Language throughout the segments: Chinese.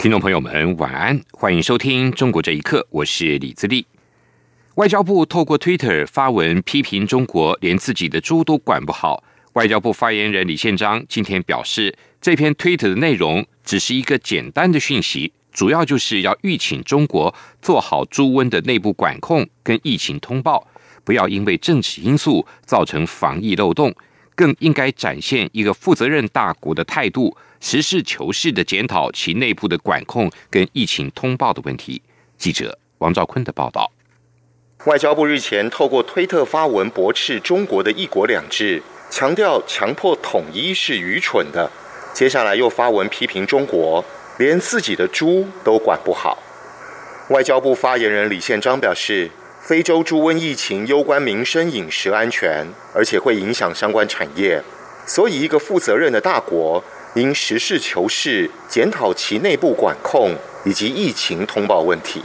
听众朋友们，晚安，欢迎收听《中国这一刻》，我是李自立。外交部透过 Twitter 发文批评中国连自己的猪都管不好。外交部发言人李宪章今天表示，这篇 Twitter 的内容只是一个简单的讯息，主要就是要预请中国做好猪瘟的内部管控跟疫情通报，不要因为政治因素造成防疫漏洞，更应该展现一个负责任大国的态度。实事求是的检讨其内部的管控跟疫情通报的问题。记者王兆坤的报道。外交部日前透过推特发文驳斥中国的一国两制，强调强迫统一是愚蠢的。接下来又发文批评中国连自己的猪都管不好。外交部发言人李宪章表示，非洲猪瘟疫情攸关民生饮食安全，而且会影响相关产业，所以一个负责任的大国。应实事求是检讨其内部管控以及疫情通报问题。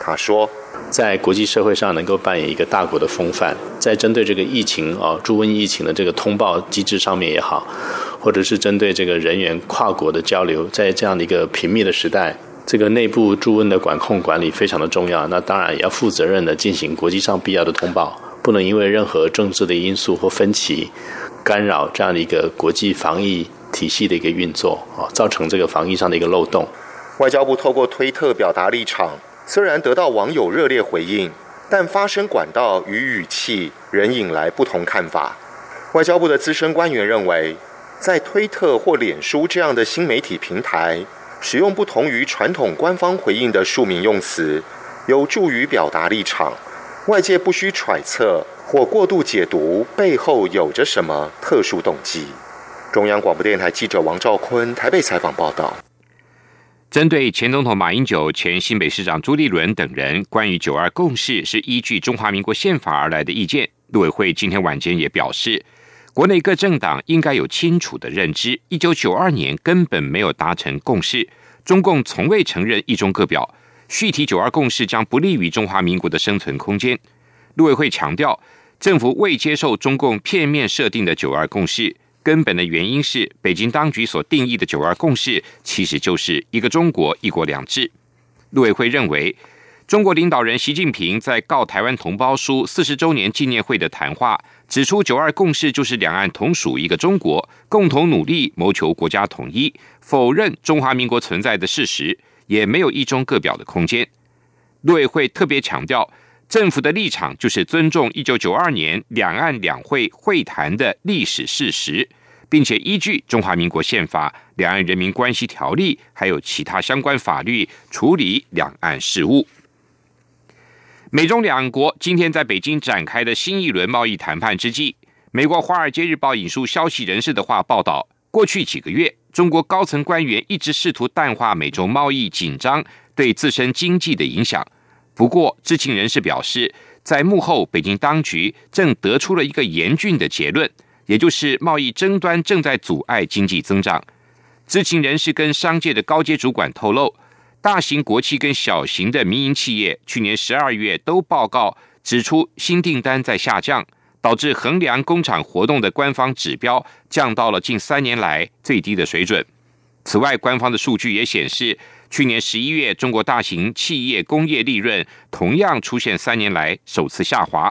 他说，在国际社会上能够扮演一个大国的风范，在针对这个疫情啊，猪瘟疫情的这个通报机制上面也好，或者是针对这个人员跨国的交流，在这样的一个频密的时代，这个内部猪瘟的管控管理非常的重要。那当然也要负责任的进行国际上必要的通报，不能因为任何政治的因素或分歧，干扰这样的一个国际防疫。体系的一个运作啊，造成这个防疫上的一个漏洞。外交部透过推特表达立场，虽然得到网友热烈回应，但发声管道与语气仍引来不同看法。外交部的资深官员认为，在推特或脸书这样的新媒体平台，使用不同于传统官方回应的庶民用词，有助于表达立场。外界不需揣测或过度解读背后有着什么特殊动机。中央广播电台记者王兆坤台北采访报道：针对前总统马英九、前新北市长朱立伦等人关于“九二共识”是依据中华民国宪法而来的意见，陆委会今天晚间也表示，国内各政党应该有清楚的认知：一九九二年根本没有达成共识，中共从未承认一中各表，续提“九二共识”将不利于中华民国的生存空间。陆委会强调，政府未接受中共片面设定的“九二共识”。根本的原因是，北京当局所定义的“九二共识”其实就是一个中国、一国两制。陆委会认为，中国领导人习近平在告台湾同胞书四十周年纪念会的谈话，指出“九二共识”就是两岸同属一个中国，共同努力谋求国家统一，否认中华民国存在的事实，也没有一中各表的空间。陆委会特别强调。政府的立场就是尊重一九九二年两岸两会会谈的历史事实，并且依据中华民国宪法、两岸人民关系条例还有其他相关法律处理两岸事务。美中两国今天在北京展开的新一轮贸易谈判之际，美国《华尔街日报》引述消息人士的话报道：过去几个月，中国高层官员一直试图淡化美中贸易紧张对自身经济的影响。不过，知情人士表示，在幕后，北京当局正得出了一个严峻的结论，也就是贸易争端正在阻碍经济增长。知情人士跟商界的高阶主管透露，大型国企跟小型的民营企业去年十二月都报告指出，新订单在下降，导致衡量工厂活动的官方指标降到了近三年来最低的水准。此外，官方的数据也显示。去年十一月，中国大型企业工业利润同样出现三年来首次下滑。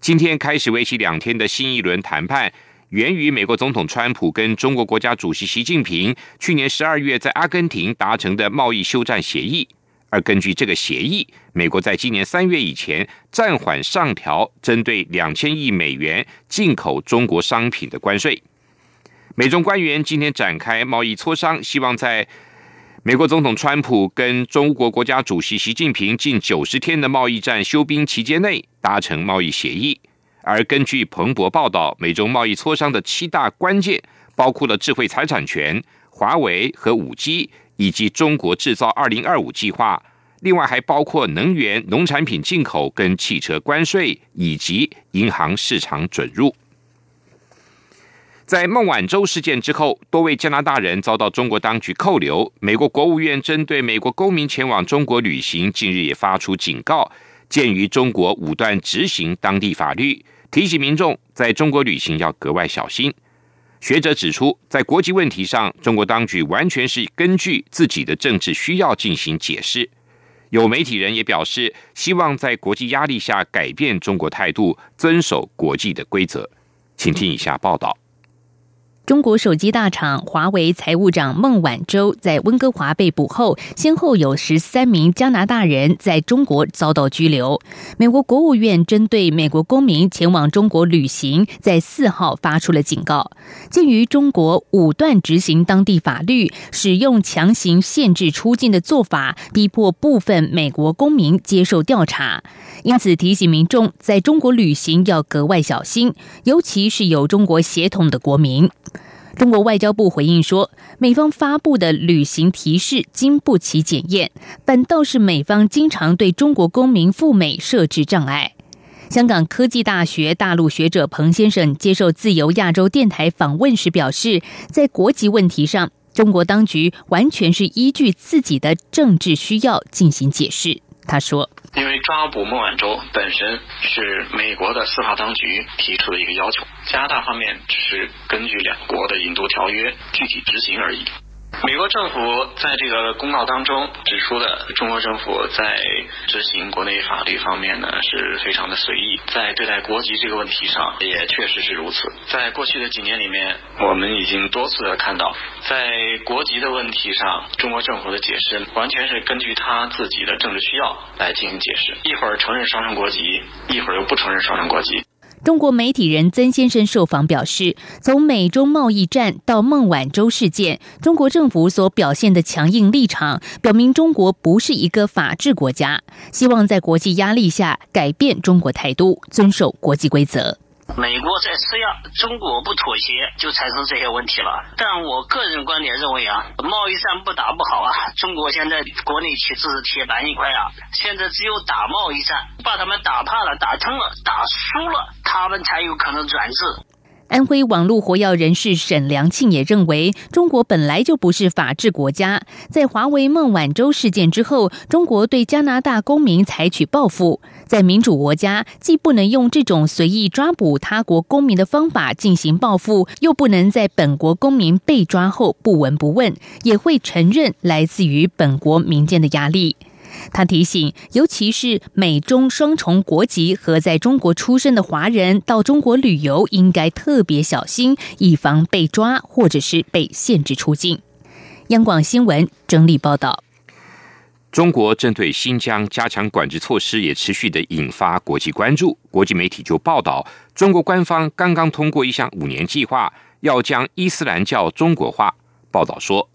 今天开始为期两天的新一轮谈判，源于美国总统川普跟中国国家主席习近平去年十二月在阿根廷达成的贸易休战协议。而根据这个协议，美国在今年三月以前暂缓上调针对两千亿美元进口中国商品的关税。美中官员今天展开贸易磋商，希望在美国总统川普跟中国国家主席习近平近九十天的贸易战休兵期间内达成贸易协议，而根据彭博报道，美中贸易磋商的七大关键包括了智慧财产权、华为和五 G，以及中国制造二零二五计划、另外还包括能源、农产品进口跟汽车关税以及银行市场准入。在孟晚舟事件之后，多位加拿大人遭到中国当局扣留。美国国务院针对美国公民前往中国旅行，近日也发出警告，鉴于中国武断执行当地法律，提醒民众在中国旅行要格外小心。学者指出，在国际问题上，中国当局完全是根据自己的政治需要进行解释。有媒体人也表示，希望在国际压力下改变中国态度，遵守国际的规则。请听以下报道。中国手机大厂华为财务长孟晚舟在温哥华被捕后，先后有十三名加拿大人在中国遭到拘留。美国国务院针对美国公民前往中国旅行，在四号发出了警告。鉴于中国武断执行当地法律，使用强行限制出境的做法，逼迫部分美国公民接受调查，因此提醒民众在中国旅行要格外小心，尤其是有中国血统的国民。中国外交部回应说，美方发布的旅行提示经不起检验，反倒是美方经常对中国公民赴美设置障碍。香港科技大学大陆学者彭先生接受自由亚洲电台访问时表示，在国籍问题上，中国当局完全是依据自己的政治需要进行解释。他说。因为抓捕孟晚舟本身是美国的司法当局提出的一个要求，加拿大方面只是根据两国的引渡条约具体执行而已。美国政府在这个公告当中指出的，中国政府在执行国内法律方面呢是非常的随意，在对待国籍这个问题上也确实是如此。在过去的几年里面，我们已经多次的看到，在国籍的问题上，中国政府的解释完全是根据他自己的政治需要来进行解释，一会儿承认双重国籍，一会儿又不承认双重国籍。中国媒体人曾先生受访表示，从美中贸易战到孟晚舟事件，中国政府所表现的强硬立场，表明中国不是一个法治国家。希望在国际压力下改变中国态度，遵守国际规则。美国在施压，中国不妥协，就产生这些问题了。但我个人观点认为啊，贸易战不打不好啊。中国现在国内其实是铁板一块啊，现在只有打贸易战，把他们打怕了、打疼了、打输了，他们才有可能转制。安徽网络活跃人士沈良庆也认为，中国本来就不是法治国家。在华为孟晚舟事件之后，中国对加拿大公民采取报复。在民主国家，既不能用这种随意抓捕他国公民的方法进行报复，又不能在本国公民被抓后不闻不问，也会承认来自于本国民间的压力。他提醒，尤其是美中双重国籍和在中国出生的华人到中国旅游，应该特别小心，以防被抓或者是被限制出境。央广新闻整理报道：中国针对新疆加强管制措施，也持续的引发国际关注。国际媒体就报道，中国官方刚刚通过一项五年计划，要将伊斯兰教中国化。报道说，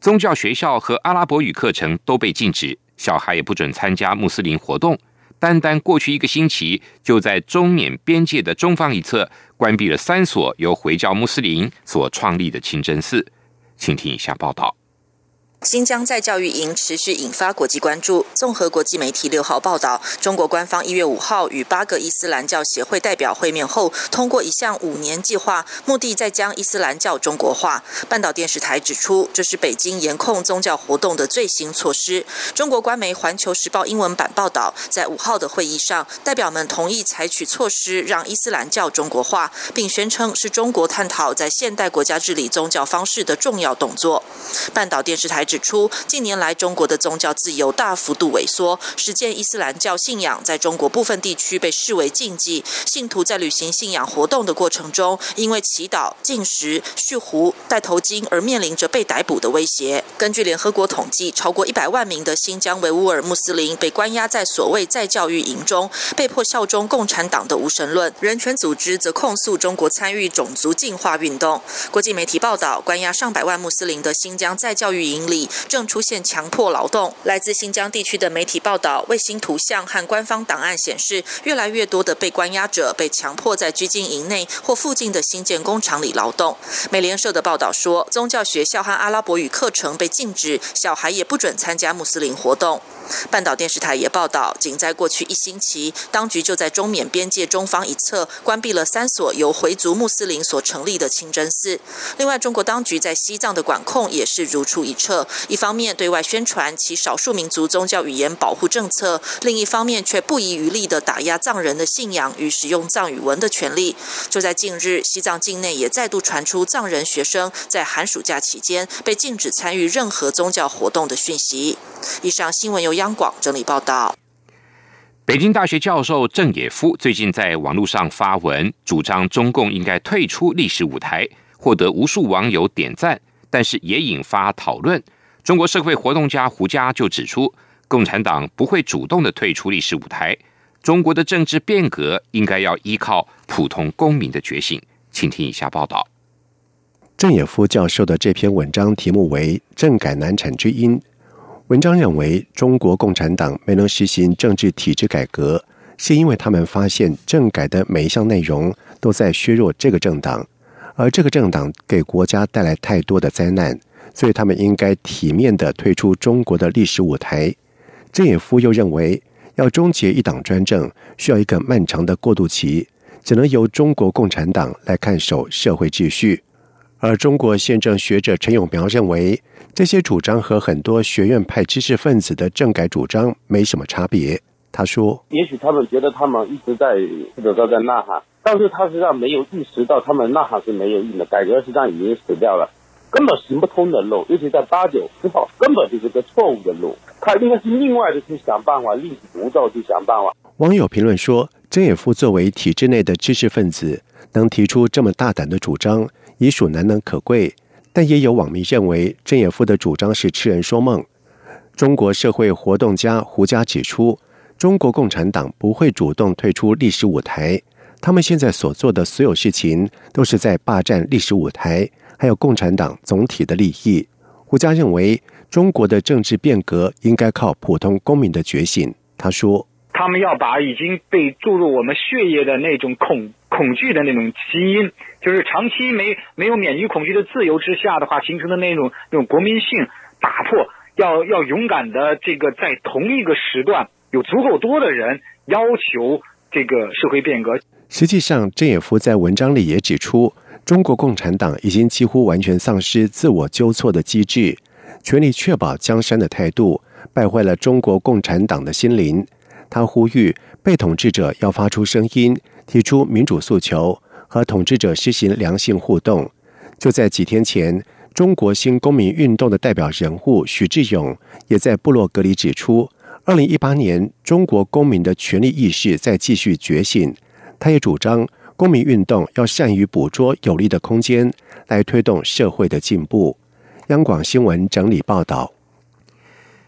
宗教学校和阿拉伯语课程都被禁止。小孩也不准参加穆斯林活动。单单过去一个星期，就在中缅边界的中方一侧关闭了三所由回教穆斯林所创立的清真寺。请听以下报道。新疆在教育营持续引发国际关注。综合国际媒体六号报道，中国官方一月五号与八个伊斯兰教协会代表会面后，通过一项五年计划，目的在将伊斯兰教中国化。半岛电视台指出，这是北京严控宗教活动的最新措施。中国官媒《环球时报》英文版报道，在五号的会议上，代表们同意采取措施让伊斯兰教中国化，并宣称是中国探讨在现代国家治理宗教方式的重要动作。半岛电视台指。指出，近年来中国的宗教自由大幅度萎缩，实践伊斯兰教信仰在中国部分地区被视为禁忌。信徒在履行信仰活动的过程中，因为祈祷、进食、蓄胡、戴头巾而面临着被逮捕的威胁。根据联合国统计，超过一百万名的新疆维吾尔穆斯林被关押在所谓在教育营中，被迫效忠共产党的无神论。人权组织则控诉中国参与种族进化运动。国际媒体报道，关押上百万穆斯林的新疆在教育营里。正出现强迫劳动。来自新疆地区的媒体报道，卫星图像和官方档案显示，越来越多的被关押者被强迫在拘禁营内或附近的新建工厂里劳动。美联社的报道说，宗教学校和阿拉伯语课程被禁止，小孩也不准参加穆斯林活动。半岛电视台也报道，仅在过去一星期，当局就在中缅边界中方一侧关闭了三所由回族穆斯林所成立的清真寺。另外，中国当局在西藏的管控也是如出一辙，一方面对外宣传其少数民族宗教语言保护政策，另一方面却不遗余力地打压藏人的信仰与使用藏语文的权利。就在近日，西藏境内也再度传出藏人学生在寒暑假期间被禁止参与任何宗教活动的讯息。以上新闻由央广整理报道。北京大学教授郑也夫最近在网络上发文，主张中共应该退出历史舞台，获得无数网友点赞，但是也引发讨论。中国社会活动家胡佳就指出，共产党不会主动的退出历史舞台，中国的政治变革应该要依靠普通公民的觉醒。请听以下报道。郑也夫教授的这篇文章题目为《政改难产之因》。文章认为，中国共产党没能实行政治体制改革，是因为他们发现政改的每一项内容都在削弱这个政党，而这个政党给国家带来太多的灾难，所以他们应该体面的退出中国的历史舞台。郑也夫又认为，要终结一党专政，需要一个漫长的过渡期，只能由中国共产党来看守社会秩序。而中国宪政学者陈永苗认为，这些主张和很多学院派知识分子的政改主张没什么差别。他说：“也许他们觉得他们一直在或者说在呐喊，但是他实际上没有意识到他们呐喊是没有用的，改革实际上已经死掉了，根本行不通的路，尤其在八九之后，根本就是个错误的路。他应该是另外的去想办法，立步骤去想办法。”网友评论说：“曾也夫作为体制内的知识分子，能提出这么大胆的主张。”已属难能可贵，但也有网民认为郑也夫的主张是痴人说梦。中国社会活动家胡佳指出，中国共产党不会主动退出历史舞台，他们现在所做的所有事情都是在霸占历史舞台，还有共产党总体的利益。胡佳认为，中国的政治变革应该靠普通公民的觉醒。他说：“他们要把已经被注入我们血液的那种恐恐惧的那种基因。”就是长期没没有免于恐惧的自由之下的话，形成的那种那种国民性打破，要要勇敢的这个在同一个时段有足够多的人要求这个社会变革。实际上，郑也夫在文章里也指出，中国共产党已经几乎完全丧失自我纠错的机制，全力确保江山的态度，败坏了中国共产党的心灵。他呼吁被统治者要发出声音，提出民主诉求。和统治者实行良性互动。就在几天前，中国新公民运动的代表人物许志勇也在部落格里指出，二零一八年中国公民的权利意识在继续觉醒。他也主张，公民运动要善于捕捉有利的空间，来推动社会的进步。央广新闻整理报道。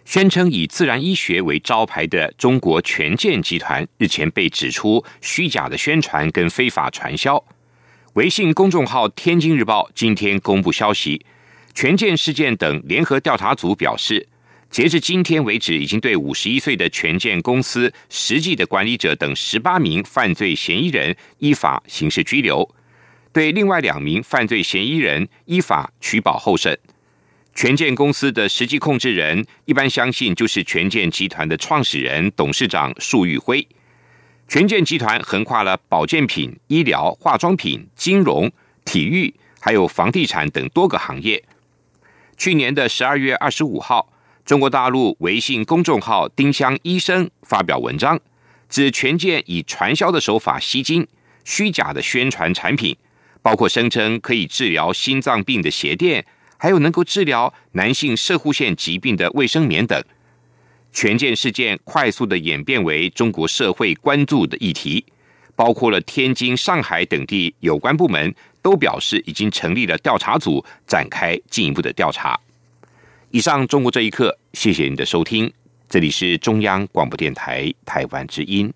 宣称以自然医学为招牌的中国权健集团日前被指出虚假的宣传跟非法传销。微信公众号《天津日报》今天公布消息，权健事件等联合调查组表示，截至今天为止，已经对五十一岁的权健公司实际的管理者等十八名犯罪嫌疑人依法刑事拘留，对另外两名犯罪嫌疑人依法取保候审。权健公司的实际控制人，一般相信就是权健集团的创始人、董事长束玉辉。权健集团横跨了保健品、医疗、化妆品、金融、体育，还有房地产等多个行业。去年的十二月二十五号，中国大陆微信公众号“丁香医生”发表文章，指权健以传销的手法吸金，虚假的宣传产品，包括声称可以治疗心脏病的鞋垫。还有能够治疗男性射护腺疾病的卫生棉等，权健事件快速的演变为中国社会关注的议题，包括了天津、上海等地有关部门都表示已经成立了调查组，展开进一步的调查。以上中国这一刻，谢谢您的收听，这里是中央广播电台台湾之音。